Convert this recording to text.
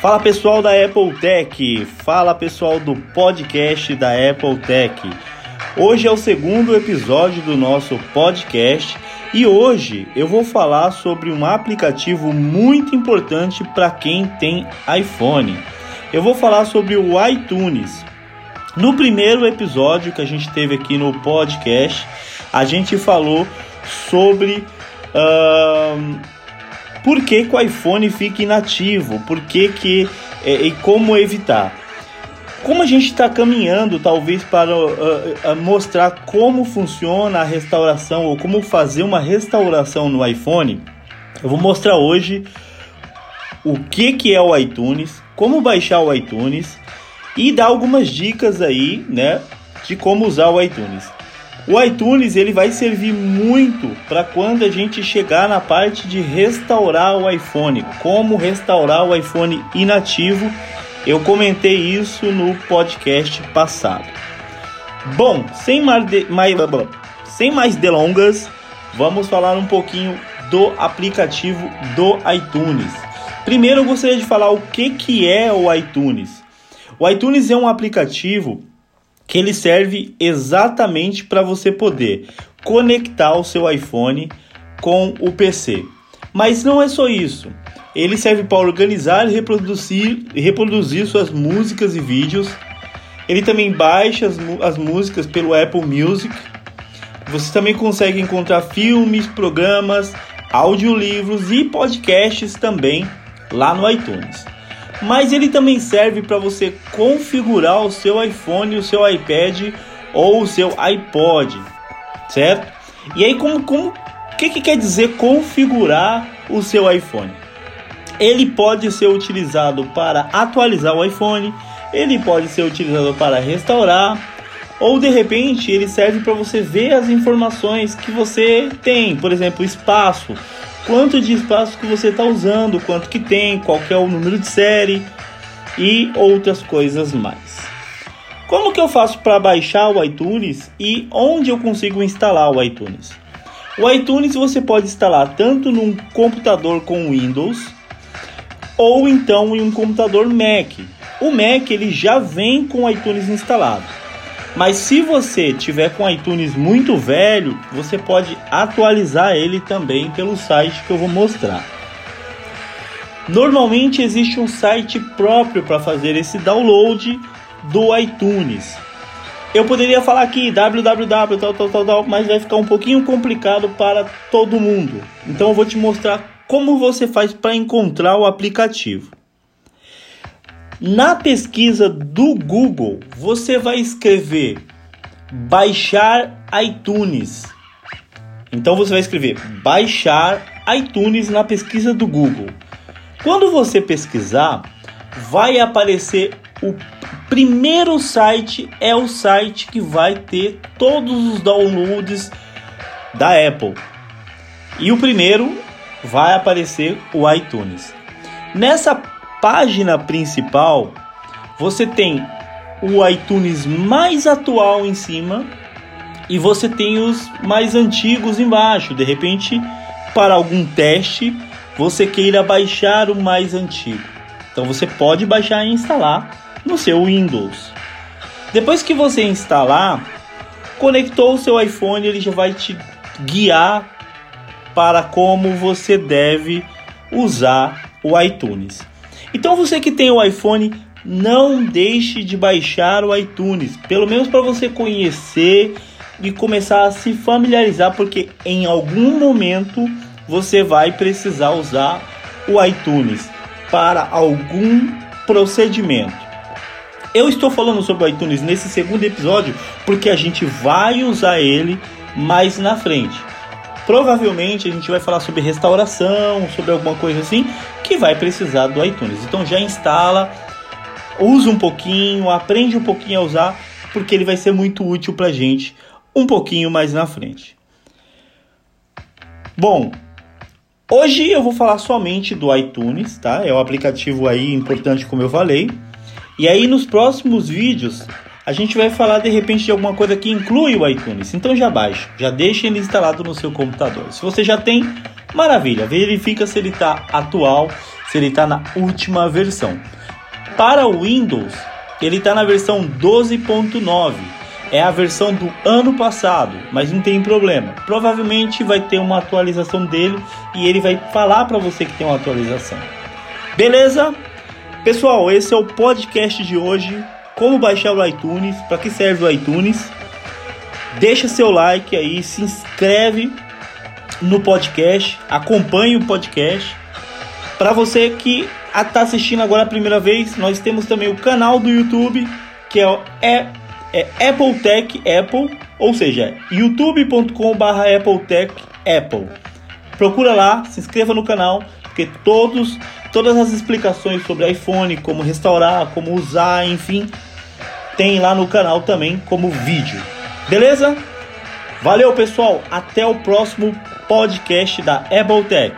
Fala pessoal da Apple Tech, fala pessoal do podcast da Apple Tech. Hoje é o segundo episódio do nosso podcast e hoje eu vou falar sobre um aplicativo muito importante para quem tem iPhone. Eu vou falar sobre o iTunes. No primeiro episódio que a gente teve aqui no podcast, a gente falou sobre uh, por que, que, o iPhone fica inativo, por que, que é, e como evitar. Como a gente está caminhando, talvez, para uh, uh, mostrar como funciona a restauração ou como fazer uma restauração no iPhone, eu vou mostrar hoje o que, que é o iTunes, como baixar o iTunes e dar algumas dicas aí, né, de como usar o iTunes. O iTunes ele vai servir muito para quando a gente chegar na parte de restaurar o iPhone, como restaurar o iPhone inativo. Eu comentei isso no podcast passado. Bom, sem mais, de, sem mais delongas, vamos falar um pouquinho do aplicativo do iTunes. Primeiro eu gostaria de falar o que, que é o iTunes. O iTunes é um aplicativo que ele serve exatamente para você poder conectar o seu iPhone com o PC. Mas não é só isso. Ele serve para organizar e reproduzir, reproduzir suas músicas e vídeos. Ele também baixa as, as músicas pelo Apple Music. Você também consegue encontrar filmes, programas, audiolivros e podcasts também lá no iTunes mas ele também serve para você configurar o seu iPhone, o seu iPad ou o seu iPod, certo? E aí como como que, que quer dizer configurar o seu iPhone? Ele pode ser utilizado para atualizar o iPhone, ele pode ser utilizado para restaurar, ou de repente ele serve para você ver as informações que você tem, por exemplo, espaço, quanto de espaço que você está usando, quanto que tem, qual que é o número de série e outras coisas mais. Como que eu faço para baixar o iTunes e onde eu consigo instalar o iTunes? O iTunes você pode instalar tanto num computador com Windows ou então em um computador Mac. O Mac ele já vem com o iTunes instalado. Mas se você tiver com iTunes muito velho, você pode atualizar ele também pelo site que eu vou mostrar. Normalmente existe um site próprio para fazer esse download do iTunes. Eu poderia falar aqui www tal, tal, tal, tal, mas vai ficar um pouquinho complicado para todo mundo. Então eu vou te mostrar como você faz para encontrar o aplicativo. Na pesquisa do Google, você vai escrever baixar iTunes. Então você vai escrever baixar iTunes na pesquisa do Google. Quando você pesquisar, vai aparecer o primeiro site é o site que vai ter todos os downloads da Apple. E o primeiro vai aparecer o iTunes. Nessa página principal, você tem o iTunes mais atual em cima e você tem os mais antigos embaixo. De repente, para algum teste, você queira baixar o mais antigo. Então você pode baixar e instalar no seu Windows. Depois que você instalar, conectou o seu iPhone, ele já vai te guiar para como você deve usar o iTunes. Então você que tem o iPhone, não deixe de baixar o iTunes, pelo menos para você conhecer e começar a se familiarizar, porque em algum momento você vai precisar usar o iTunes para algum procedimento. Eu estou falando sobre o iTunes nesse segundo episódio porque a gente vai usar ele mais na frente. Provavelmente a gente vai falar sobre restauração, sobre alguma coisa assim, que vai precisar do iTunes. Então já instala, usa um pouquinho, aprende um pouquinho a usar, porque ele vai ser muito útil pra gente um pouquinho mais na frente. Bom, hoje eu vou falar somente do iTunes, tá? É o um aplicativo aí importante como eu falei. E aí nos próximos vídeos a gente vai falar de repente de alguma coisa que inclui o iTunes. Então já baixa, já deixa ele instalado no seu computador. Se você já tem, Maravilha, verifica se ele está atual, se ele está na última versão. Para o Windows, ele está na versão 12.9. É a versão do ano passado, mas não tem problema. Provavelmente vai ter uma atualização dele e ele vai falar para você que tem uma atualização. Beleza? Pessoal, esse é o podcast de hoje. Como baixar o iTunes? Para que serve o iTunes? Deixa seu like aí, se inscreve no podcast, acompanhe o podcast. Para você que está assistindo agora a primeira vez, nós temos também o canal do YouTube, que é o é, é Apple Tech Apple, ou seja, youtube.com/barra Apple Tech Apple. Procura lá, se inscreva no canal, porque todos, todas as explicações sobre iPhone, como restaurar, como usar, enfim, tem lá no canal também como vídeo. Beleza? Valeu, pessoal. Até o próximo podcast da Apple Tech.